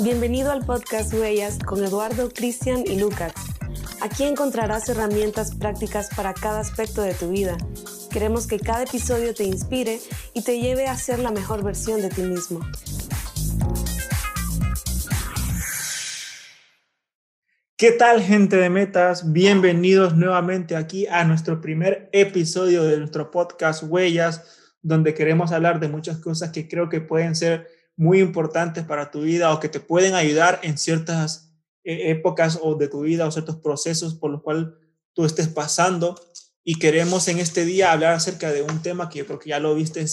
Bienvenido al podcast Huellas con Eduardo, Cristian y Lucas. Aquí encontrarás herramientas prácticas para cada aspecto de tu vida. Queremos que cada episodio te inspire y te lleve a ser la mejor versión de ti mismo. ¿Qué tal gente de metas? Bienvenidos nuevamente aquí a nuestro primer episodio de nuestro podcast Huellas, donde queremos hablar de muchas cosas que creo que pueden ser muy importantes para tu vida o que te pueden ayudar en ciertas eh, épocas o de tu vida o ciertos procesos por los cuales tú estés pasando. Y queremos en este día hablar acerca de un tema que yo creo que ya lo viste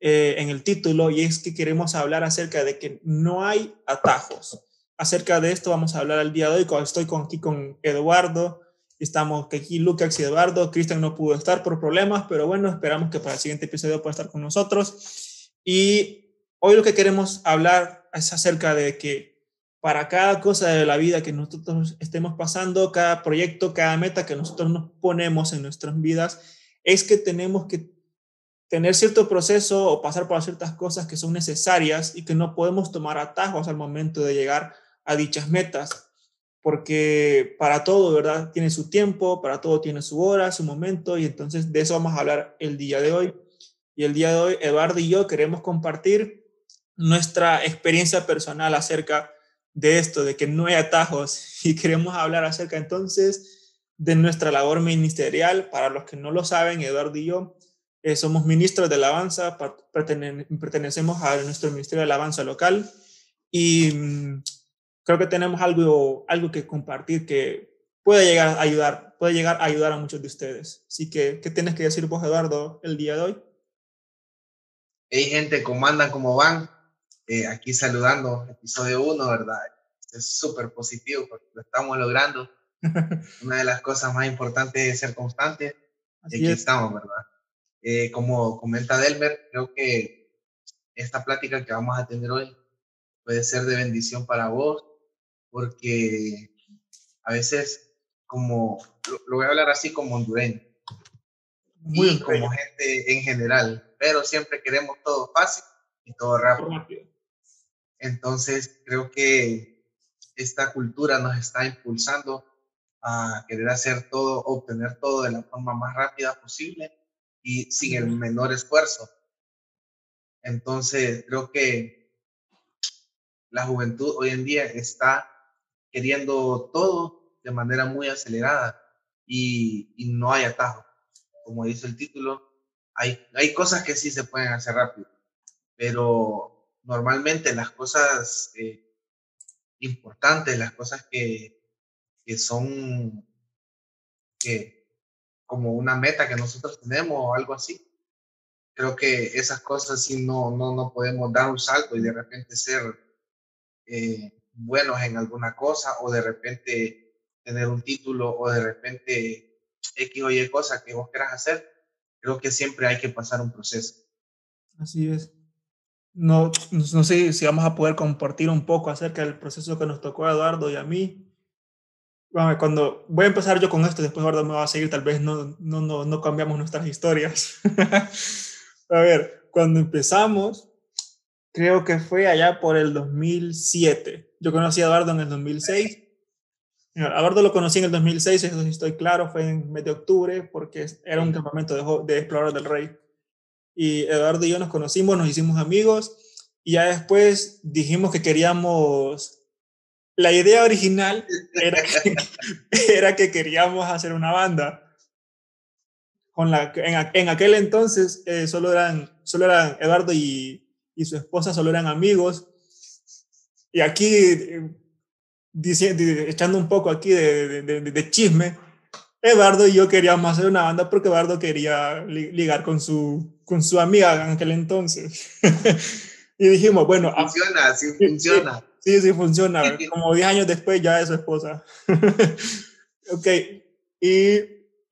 eh, en el título y es que queremos hablar acerca de que no hay atajos acerca de esto vamos a hablar el día de hoy. Estoy con, aquí con Eduardo. Estamos aquí Lucas y Eduardo. Cristian no pudo estar por problemas, pero bueno, esperamos que para el siguiente episodio pueda estar con nosotros. Y hoy lo que queremos hablar es acerca de que para cada cosa de la vida que nosotros estemos pasando, cada proyecto, cada meta que nosotros nos ponemos en nuestras vidas, es que tenemos que tener cierto proceso o pasar por ciertas cosas que son necesarias y que no podemos tomar atajos al momento de llegar a dichas metas, porque para todo, ¿verdad? Tiene su tiempo, para todo tiene su hora, su momento, y entonces de eso vamos a hablar el día de hoy. Y el día de hoy, Eduardo y yo queremos compartir nuestra experiencia personal acerca de esto, de que no hay atajos, y queremos hablar acerca entonces de nuestra labor ministerial. Para los que no lo saben, Eduardo y yo eh, somos ministros de alabanza, pertenecemos a nuestro ministerio de alabanza local y mm, creo que tenemos algo, algo que compartir que puede llegar a ayudar, puede llegar a ayudar a muchos de ustedes. Así que, ¿qué tienes que decir vos, Eduardo, el día de hoy? Hey, gente, ¿cómo andan? ¿Cómo van? Eh, aquí saludando, episodio 1, ¿verdad? Es súper positivo porque lo estamos logrando. Una de las cosas más importantes es ser constante. y aquí estamos, ¿verdad? Eh, como comenta Delmer, creo que esta plática que vamos a tener hoy puede ser de bendición para vos, porque a veces, como, lo, voy a hablar así como hondureño, y como gente en general, pero siempre queremos todo fácil y todo rápido. Entonces, creo que esta cultura nos está impulsando a querer hacer todo, obtener todo de la forma más rápida posible y sin el menor esfuerzo. Entonces, creo que la juventud hoy en día está queriendo todo de manera muy acelerada y, no hay atajo. Como dice el título, hay, hay cosas que sí se pueden hacer rápido, pero normalmente las cosas eh, importantes, las cosas que, que son, que como una meta que nosotros tenemos o algo así, creo que esas cosas sí no, no, no podemos dar un salto y de repente ser eh, buenos en alguna cosa o de repente tener un título o de repente X o Y cosa que vos quieras hacer, creo que siempre hay que pasar un proceso. Así es. No, no sé si vamos a poder compartir un poco acerca del proceso que nos tocó a Eduardo y a mí. Bueno, cuando voy a empezar yo con esto, después Eduardo me va a seguir, tal vez no, no, no, no cambiamos nuestras historias. a ver, cuando empezamos, creo que fue allá por el 2007. Yo conocí a Eduardo en el 2006. A Eduardo lo conocí en el 2006, eso sí estoy claro, fue en mes de octubre, porque era un campamento de, de Explorador del Rey. Y Eduardo y yo nos conocimos, nos hicimos amigos, y ya después dijimos que queríamos... La idea original era que, era que queríamos hacer una banda. Con la, en, en aquel entonces eh, solo, eran, solo eran Eduardo y, y su esposa solo eran amigos. Y aquí, eh, echando un poco aquí de, de, chisme, Eduardo y yo queríamos hacer una banda porque Eduardo quería ligar con su, con su amiga en aquel entonces. y dijimos, bueno... Ah, funciona, sí funciona. Sí, sí funciona. Como 10 años después ya es su esposa. ok, y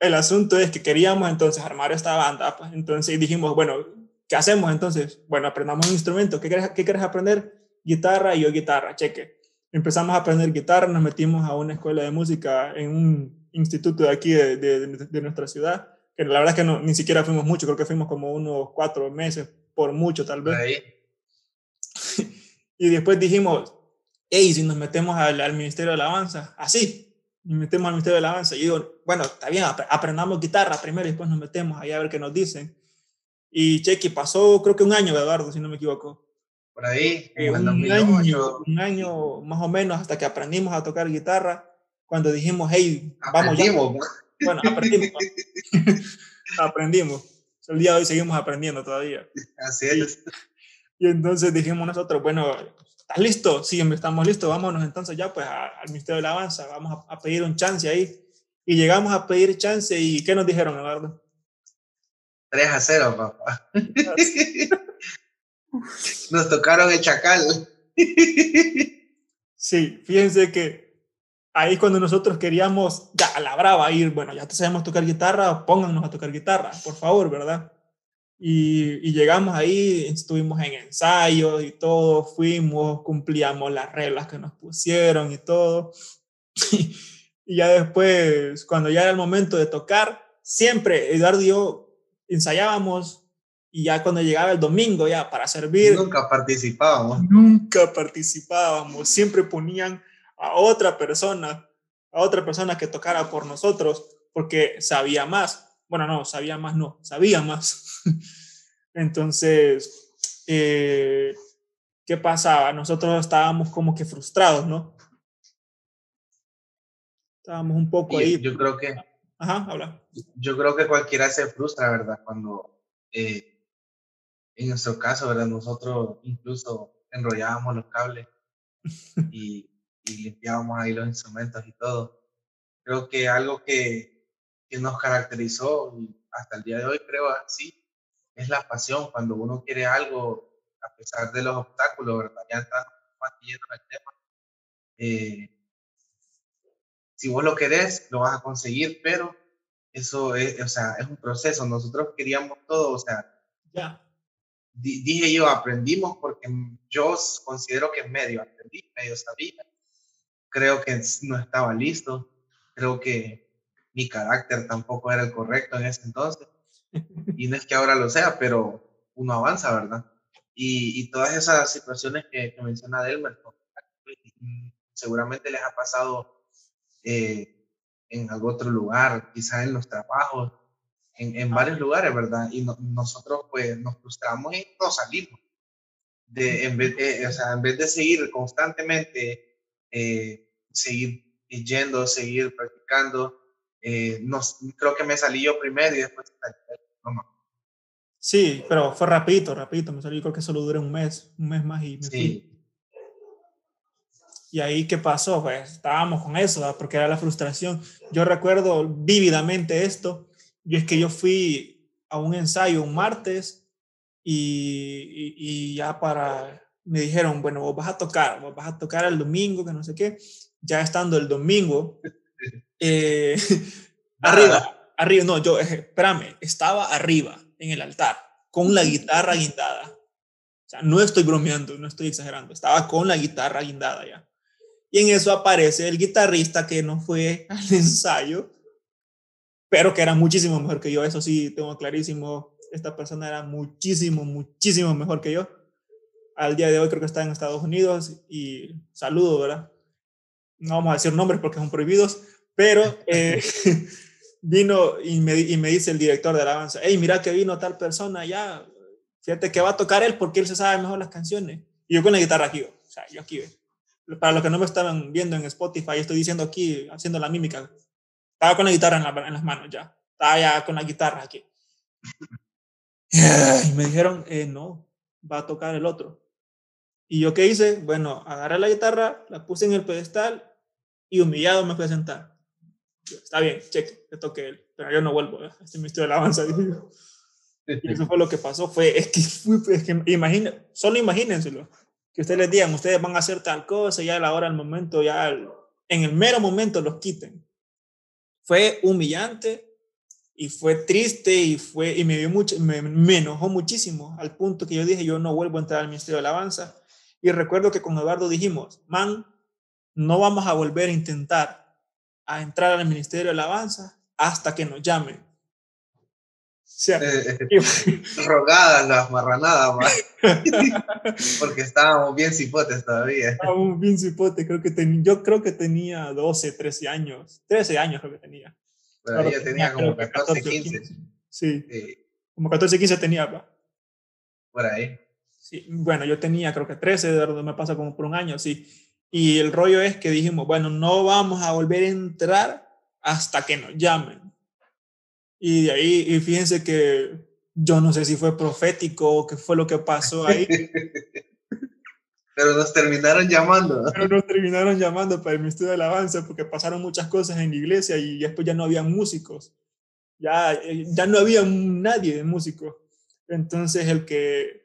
el asunto es que queríamos entonces armar esta banda. Pues, entonces dijimos, bueno, ¿Qué hacemos entonces? Bueno, aprendamos un instrumento. ¿Qué quieres, qué quieres aprender? Guitarra y yo guitarra, cheque. Empezamos a aprender guitarra, nos metimos a una escuela de música en un instituto de aquí de, de, nuestra ciudad, que la verdad es que no, ni siquiera fuimos mucho, creo que fuimos como unos cuatro meses, por mucho tal vez. y después dijimos, hey, si nos metemos al, al Ministerio de Alabanza, así, nos metemos al Ministerio de Alabanza. Y digo, bueno, está bien, aprendamos guitarra primero y después nos metemos ahí a ver qué nos dicen. Y Chequi pasó, creo que un año, Eduardo, si no me equivoco. Por ahí, eh, un, año, un año más o menos hasta que aprendimos a tocar guitarra. Cuando dijimos, hey, vamos ya. Bueno, aprendimos. aprendimos. El día de hoy seguimos aprendiendo todavía. Así es. Y, entonces dijimos nosotros, bueno, ¿estás listo? Sí, estamos listos, vámonos entonces ya pues al Ministerio de Alabanza, vamos a, a pedir un chance ahí. Y llegamos a pedir chance y ¿qué nos dijeron, Eduardo? 3 a 0, papá. Nos tocaron el chacal. Sí, fíjense que ahí cuando nosotros queríamos, ya a la brava ir, bueno, ya te sabemos tocar guitarra, póngannos a tocar guitarra, por favor, ¿verdad? Y, y llegamos ahí, estuvimos en ensayos y todo, fuimos, cumplíamos las reglas que nos pusieron y todo. y ya después, cuando ya era el momento de tocar, siempre Eduardo y yo ensayábamos y ya cuando llegaba el domingo ya para servir. Nunca participábamos. Nunca participábamos. Siempre ponían a otra persona, a otra persona que tocara por nosotros porque sabía más. Bueno, no, sabía más, no, sabía más. Entonces, eh, ¿qué pasaba? Nosotros estábamos como que frustrados, ¿no? Estábamos un poco ahí. Yo creo que Ajá, habla. Yo creo que cualquiera se frustra, ¿verdad? Cuando, eh, en nuestro caso, ¿verdad? Nosotros incluso enrollábamos los cables y, limpiábamos ahí los instrumentos y todo. Creo que algo que, que nos caracterizó y hasta el día de hoy creo así es la pasión cuando uno quiere algo a pesar de los obstáculos, ¿verdad? Ya más en el tema. Eh, si vos lo querés, lo vas a conseguir, pero eso es, o sea, es un proceso. Nosotros queríamos todo, o sea, ya. dije yo, aprendimos porque yo considero que medio aprendí, medio sabía. Creo que no estaba listo. Creo que mi carácter tampoco era el correcto en ese entonces. Y no es que ahora lo sea, pero uno avanza, ¿verdad? Y, y todas esas situaciones que, que menciona Delmer, seguramente les ha pasado eh, en algún otro lugar, quizás en los trabajos, en, en varios lugares, ¿verdad? Y nosotros pues nos frustramos y no salimos. De, en, vez, de, o sea, en vez de seguir constantemente, eh, seguir yendo, seguir practicando, eh, nos, creo que me salí yo primero y después no, Sí, pero fue rapidito, rapidito, me salí, creo que solo duré un mes, un mes más y me sí. Y ahí, ¿qué pasó? Pues estábamos con eso, porque era la frustración. Yo recuerdo vívidamente esto, y es que yo fui a un ensayo un martes y, y, ya para, me dijeron, bueno, vos vas a tocar, vos vas a tocar el domingo, que no sé qué. Ya estando el domingo, eh, arriba, arriba, no, yo, espérame, estaba arriba en el altar con la guitarra guindada. O sea, no estoy bromeando, no estoy exagerando, estaba con la guitarra guindada ya. Y en eso aparece el guitarrista que no fue al ensayo, pero que era muchísimo mejor que yo. Eso sí, tengo clarísimo. Esta persona era muchísimo, muchísimo mejor que yo. Al día de hoy creo que está en Estados Unidos y saludo, ¿verdad? No vamos a decir nombres porque son prohibidos, pero eh, vino y me, y me dice el director de alabanza, hey, mira que vino tal persona ya, fíjate que va a tocar él porque él se sabe mejor las canciones. Y yo con la guitarra aquí, o sea, yo aquí, para los que no me estaban viendo en Spotify, estoy diciendo aquí, haciendo la mímica. Estaba con la guitarra en, las manos ya. Estaba ya con la guitarra aquí. Y me dijeron, eh, no, va a tocar el otro. ¿Y yo qué hice? Bueno, agarré la guitarra, la puse en el pedestal y humillado me fui a sentar. Está bien, cheque, que toque él, pero yo no vuelvo, ¿eh? este misterio de alabanza. Y eso fue lo que pasó, fue, es que, es que imagine, solo imagínenselo que ustedes les digan, ustedes van a hacer tal cosa, ya a la hora, al momento, ya en el mero momento los quiten. Fue humillante y fue triste y, fue, y me, dio mucho, me, me, enojó muchísimo al punto que yo dije, yo no vuelvo a entrar al Ministerio de Alabanza. Y recuerdo que con Eduardo dijimos, man, no vamos a volver a intentar a entrar al Ministerio de Alabanza hasta que nos llamen. sea, eh, eh, rogadas las marranadas, porque estábamos bien cipotes todavía. Estábamos bien cipotes, creo que yo creo que tenía 12, 13 años, 13 años creo que tenía. Pero ella tenía, como 14, 15. Sí, como 14, 15 tenía, ¿va? Por ahí. Sí, bueno, yo tenía creo que 13, de me pasa como por un año, sí. Y el rollo es que dijimos, bueno, no vamos a volver a entrar hasta que nos llamen. Y de ahí, y fíjense que yo no sé si fue profético o qué fue lo que pasó ahí. Pero nos terminaron llamando. Pero nos terminaron llamando para el Ministerio de Alabanza porque pasaron muchas cosas en la iglesia y después ya no había músicos. Ya, eh, ya no había nadie de músicos. Entonces el que,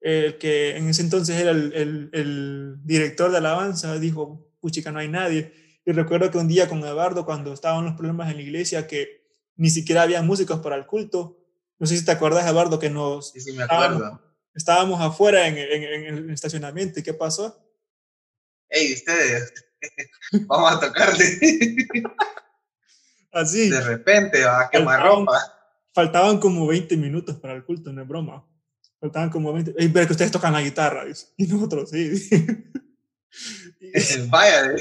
el que en ese entonces era el, el, el director de Alabanza dijo, puchica, no hay nadie. Y recuerdo que un día con Eduardo, cuando estaban los problemas en la iglesia, que ni siquiera había músicos para el culto. No sé si te acuerdas, Eduardo, que nos... Sí, sí, me acuerdo. Estábamos, afuera en, en, el estacionamiento. ¿Y qué pasó? Hey, ustedes, vamos a tocarle. Así. De repente, a quemar ropa. Faltaban como 20 minutos para el culto, no es broma. Faltaban como 20. Hey, pero que ustedes tocan la guitarra, y nosotros sí. Vaya.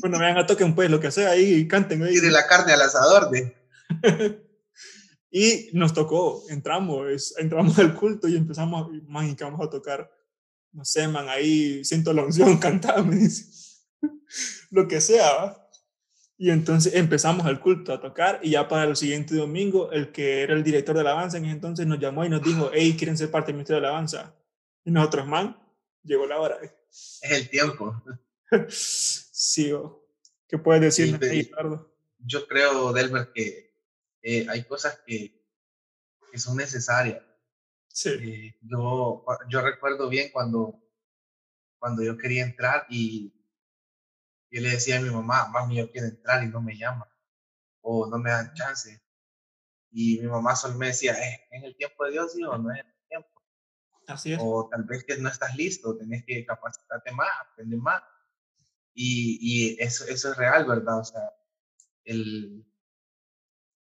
Bueno, vengan a toquen pues lo que sea ahí y canten. Y de la carne al asador, de. y nos tocó, entramos, entramos al culto y empezamos, man, que vamos a tocar, no sé, man, ahí siento la unción, cantaba, me dice, lo que sea, Y entonces empezamos el culto a tocar y ya para el siguiente domingo, el que era el director de alabanza en ese entonces nos llamó y nos dijo, hey, ¿quieren ser parte del ministerio de alabanza? Y nosotros, man, llegó la hora. Es el tiempo. sí, ¿qué puedes decir, Yo creo, Delmer, que eh, hay cosas que, que, son necesarias. Sí. Eh, yo, yo recuerdo bien cuando, cuando yo quería entrar y yo le decía a mi mamá, mami, yo quiero entrar y no me llama o no me dan chance. Y mi mamá solo me decía, ¿es en el tiempo de Dios, o no es el tiempo? Así es. O tal vez que no estás listo, tenés que capacitarte más, aprender más. Y, y eso, eso es real, ¿verdad? O sea, el,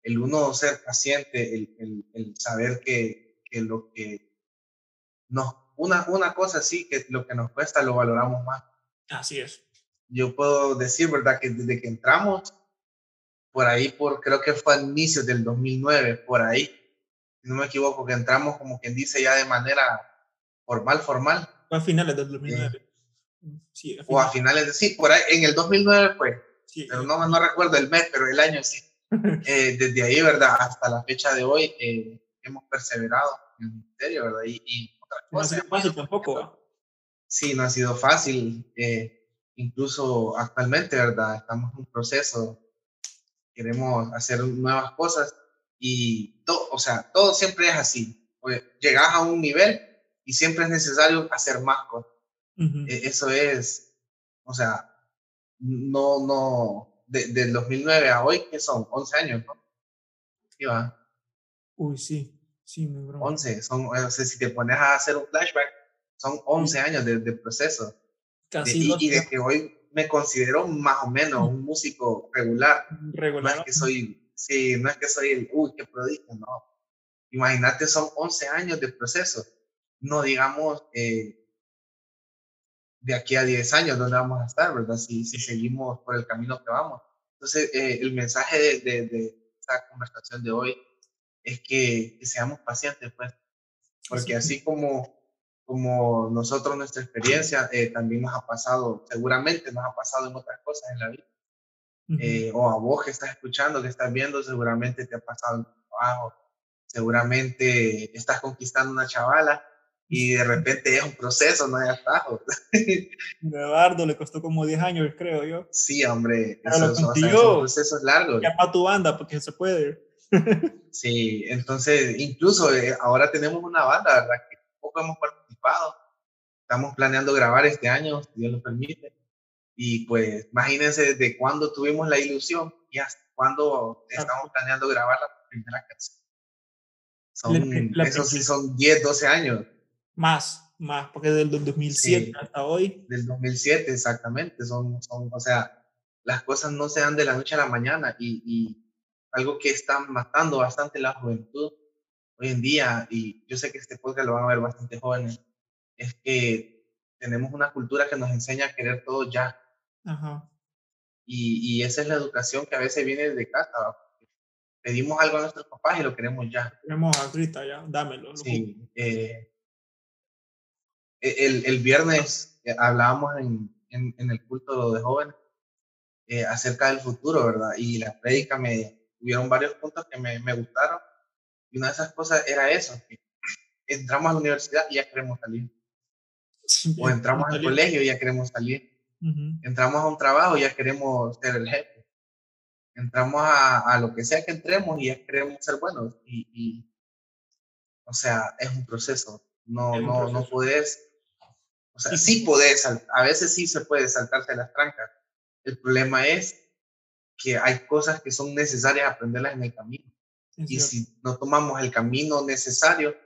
el uno ser paciente, el, el, el saber que, que, lo que nos, una, una cosa sí, que lo que nos cuesta lo valoramos más. Así es. Yo puedo decir, ¿verdad? Que desde que entramos, por ahí, por, creo que fue a inicios del 2009, por ahí, si no me equivoco, que entramos como quien dice ya de manera formal, formal. Fue a finales del 2009. sí, o a finales de, sí, por ahí, en el 2009 fue. Sí, pero no, no recuerdo el mes, pero el año sí. Eh, desde ahí, ¿verdad? Hasta la fecha de hoy eh, hemos perseverado en el ministerio, ¿verdad? Y, y No ha sido fácil tampoco. Sí, no ha sido fácil. Eh, incluso actualmente, ¿verdad? Estamos en un proceso, queremos hacer nuevas cosas y todo, o sea, todo siempre es así. llegas a un nivel y siempre es necesario hacer más cosas. Eso es, o sea, no, no, de, del 2009 a hoy, que son 11 años, ¿no? ¿Qué va? Uy, sí, sí, broma. 11, son, o sea, si te pones a hacer un flashback, son 11 años de, de proceso. Casi y, y de que hoy me considero más o menos un músico regular. Regular. No es que soy, sí, no es que soy el, uy, qué prodigio, no. Imagínate, son 11 años de proceso. No digamos, eh, de aquí a 10 años, ¿dónde vamos a estar, verdad? Si, si seguimos por el camino que vamos. Entonces, eh, el mensaje de, de, de, esta conversación de hoy es que, que seamos pacientes, pues, porque así como, como nosotros, nuestra experiencia, eh, también nos ha pasado, seguramente nos ha pasado en otras cosas en la vida. Eh, o a vos que estás escuchando, que estás viendo, seguramente te ha pasado en tu trabajo, seguramente estás conquistando una chavala y de repente es un proceso, no hay atajos. Eduardo le costó como 10 años, creo yo. Sí, hombre, eso, lo consiguió. proceso es largo. Llama a tu banda porque se puede. sí, entonces incluso eh, ahora tenemos una banda, ¿verdad? Que poco hemos participado. Estamos planeando grabar este año, si Dios lo permite. Y pues imagínense desde cuándo tuvimos la ilusión y hasta cuándo estamos planeando grabar la primera canción. Son, eso sí son 10, 12 años. Más, más, porque desde el 2007 hasta hoy. Del 2007, exactamente. Son, son, o sea, las cosas no se dan de la noche a la mañana y, y algo que está matando bastante la juventud hoy en día, y yo sé que este podcast lo van a ver bastante jóvenes, es que tenemos una cultura que nos enseña a querer todo ya. Y, y, esa es la educación que a veces viene de casa. Pedimos algo a nuestros papás y lo queremos ya. Queremos ahorita ya, dámelo. Sí. Eh, e, el, el, viernes eh, hablábamos en, en, en, el culto de jóvenes eh, acerca del futuro, ¿verdad? Y la prédica me hubieron varios puntos que me, me gustaron. Y una de esas cosas era eso, que entramos a la universidad y ya queremos salir o entramos al colegio y ya queremos salir. Entramos a un trabajo y ya queremos ser el jefe. Entramos a, a, lo que sea que entremos y ya queremos ser buenos. Y, y o sea, es un proceso. No, no, no puedes. O sea, sí podés, a veces sí se puede saltarse las trancas. El problema es que hay cosas que son necesarias aprenderlas en el camino. y si no tomamos el camino necesario,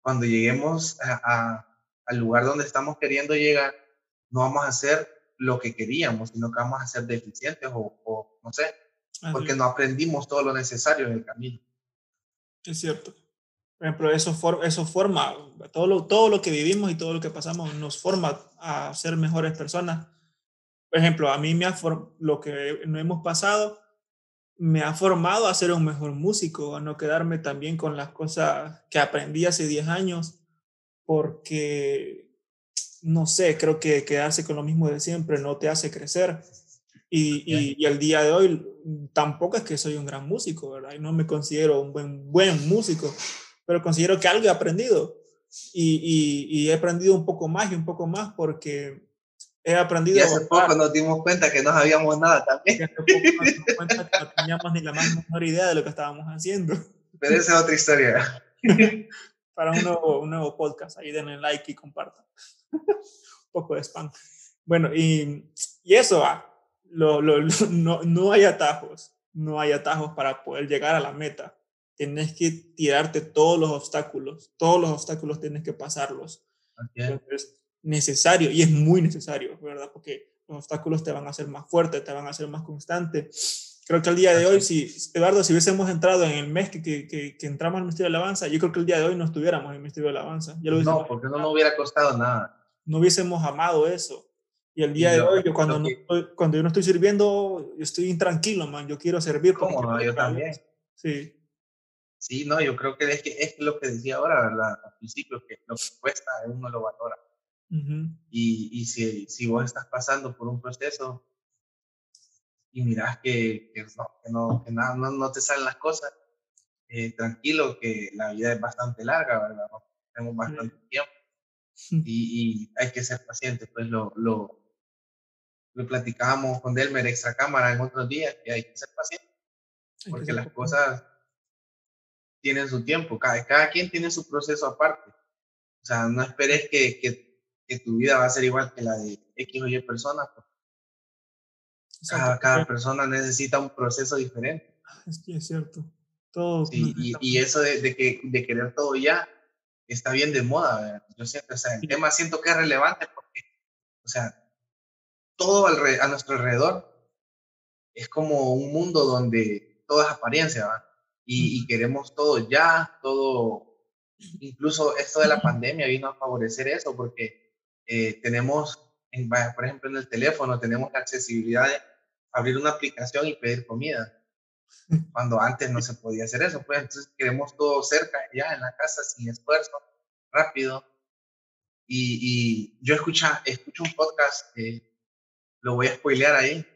cuando lleguemos a al lugar donde estamos queriendo llegar, no vamos a hacer lo que queríamos, sino que vamos a ser deficientes o, no sé, porque no aprendimos todo lo necesario en el camino. Es cierto. Por ejemplo, eso, eso forma, todo lo, todo lo que vivimos y todo lo que pasamos nos forma a ser mejores personas. Por ejemplo, a mí me ha lo que no hemos pasado me ha formado a ser un mejor músico, a no quedarme también con las cosas que aprendí hace 10 años porque, no sé, creo que quedarse con lo mismo de siempre no te hace crecer. Y, y, y, al día de hoy tampoco es que soy un gran músico, ¿verdad? Y no me considero un buen, buen músico, pero considero que algo he aprendido. Y, y, he aprendido un poco más y un poco más porque he aprendido... Y hace poco nos dimos cuenta que no sabíamos nada también. Y hace poco nos dimos cuenta que no teníamos ni la más menor idea de lo que estábamos haciendo. Pero esa es otra historia. para un nuevo, un nuevo podcast. Ahí denle like y compartan. un poco de spam. Bueno, y, y eso va. Lo, lo, no, no hay atajos. No hay atajos para poder llegar a la meta. Tienes que tirarte todos los obstáculos. Todos los obstáculos tienes que pasarlos. es necesario y es muy necesario, ¿verdad? Porque los obstáculos te van a hacer más fuerte, te van a hacer más constante creo que el día de hoy, si, Eduardo, si hubiésemos entrado en el mes que, que, que, entramos al Ministerio de Alabanza, yo creo que el día de hoy no estuviéramos en el Ministerio de Alabanza. no, porque no nos hubiera costado nada. No hubiésemos amado eso. Y el día de hoy, yo cuando, no estoy, cuando yo no estoy sirviendo, yo estoy intranquilo, man. Yo quiero servir. ¿Cómo no? Yo también. Sí. Sí, no, yo creo que es, que es lo que decía ahora, ¿verdad? Al principio, que lo que cuesta uno lo valora. Y, y si, si vos estás pasando por un proceso, y miras que, que, no, que, no, que no, no, te salen las cosas, eh, tranquilo, que la vida es bastante larga, ¿verdad? Tenemos bastante tiempo y, y, hay que ser paciente, pues lo, lo, lo platicábamos con Delmer extra cámara en otros días, que hay que ser paciente, porque las cosas tienen su tiempo, cada, cada quien tiene su proceso aparte. O sea, no esperes que, que, que tu vida va a ser igual que la de X o Y personas, cada, persona necesita un proceso diferente. Es que es cierto. Todo y, y, eso de, de, que, de querer todo ya está bien de moda. Yo siento, o sea, el tema siento que es relevante porque, o sea, todo a nuestro alrededor es como un mundo donde todo es apariencia, ¿va? Y, y, queremos todo ya, todo, incluso esto de la pandemia vino a favorecer eso porque eh, tenemos, en, por ejemplo, en el teléfono tenemos la accesibilidad de abrir una aplicación y pedir comida. Cuando antes no se podía hacer eso, pues entonces queremos todo cerca, ya en la casa, sin esfuerzo, rápido. Y, y yo escucho, escucho un podcast, lo voy a spoilear ahí,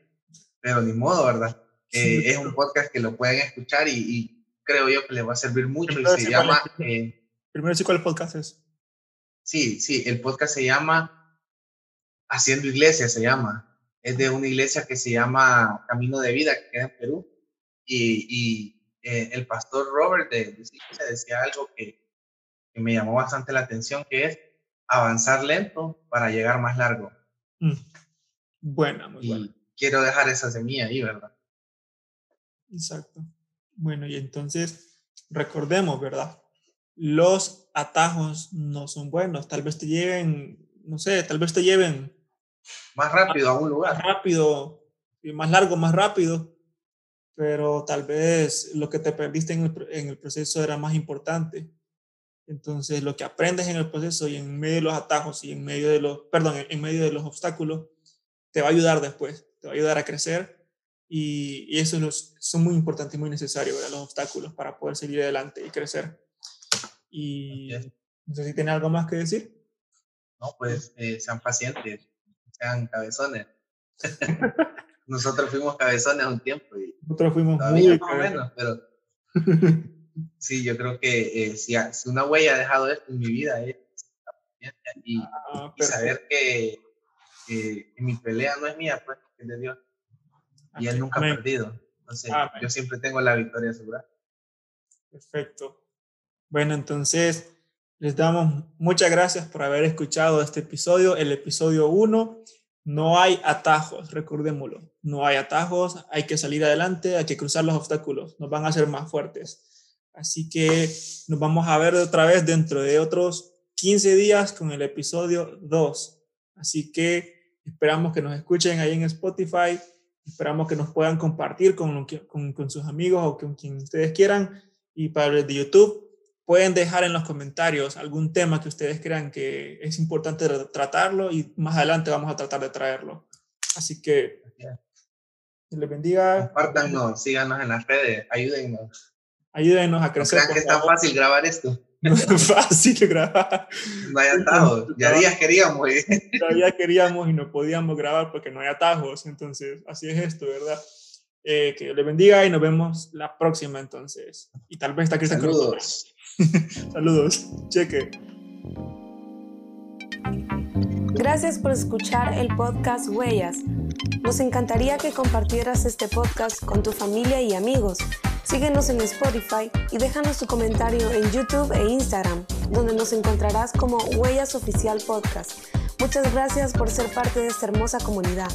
pero ni modo, ¿verdad? es un podcast que lo pueden escuchar y, creo yo que les va a servir mucho y se llama... Eh, Primero sí, ¿cuál podcast es? Sí, sí, el podcast se llama Haciendo Iglesia, se llama es de una iglesia que se llama Camino de Vida, que queda en Perú. Y, y eh, el pastor Robert de, de iglesia decía algo que, que, me llamó bastante la atención, que es avanzar lento para llegar más largo. Mm. Buena, muy buena. Quiero dejar esa semilla ahí, ¿verdad? Exacto. Bueno, y entonces recordemos, ¿verdad? Los atajos no son buenos. Tal vez te lleven, no sé, tal vez te lleven más rápido a un lugar. Más rápido, y más largo, más rápido, pero tal vez lo que te perdiste en el, en el proceso era más importante. Entonces, lo que aprendes en el proceso y en medio de los atajos y en medio de los, perdón, en medio de los obstáculos, te va a ayudar después, te va a ayudar a crecer y, y eso es son muy importantes y muy necesarios, los obstáculos para poder seguir adelante y crecer. Y no sé si tiene algo más que decir. No, pues eh, sean pacientes, sean cabezones. Nosotros fuimos cabezones un tiempo y nosotros fuimos muy menos, pero sí, yo creo que eh, si, una huella ha dejado esto en mi vida es y, ah, y saber que, que, mi pelea no es mía, pues es de Dios y él nunca ha perdido. Entonces, yo siempre tengo la victoria asegurada. Perfecto. Bueno, entonces les damos muchas gracias por haber escuchado este episodio, el episodio 1. No hay atajos, recordémoslo. No hay atajos, hay que salir adelante, hay que cruzar los obstáculos, nos van a hacer más fuertes. Así que nos vamos a ver otra vez dentro de otros 15 días con el episodio 2. Así que esperamos que nos escuchen ahí en Spotify, esperamos que nos puedan compartir con, sus amigos o con quien ustedes quieran. Y para el de YouTube, pueden dejar en los comentarios algún tema que ustedes crean que es importante tratarlo y más adelante vamos a tratar de traerlo. Así que, que les bendiga. Compártanos, síganos en las redes, ayúdennos. Ayúdenos a crecer. No crean que es tan fácil grabar esto. No es fácil grabar. No hay atajos. Ya días queríamos. Ya días queríamos y no podíamos grabar porque no hay atajos. Entonces, así es esto, ¿verdad? Eh, que les bendiga y nos vemos la próxima entonces. Y tal vez está Cristian Saludos. Saludos. Cheque. Gracias por escuchar el podcast Huellas. Nos encantaría que compartieras este podcast con tu familia y amigos. Síguenos en Spotify y déjanos tu comentario en YouTube e Instagram, donde nos encontrarás como Huellas Oficial Podcast. Muchas gracias por ser parte de esta hermosa comunidad.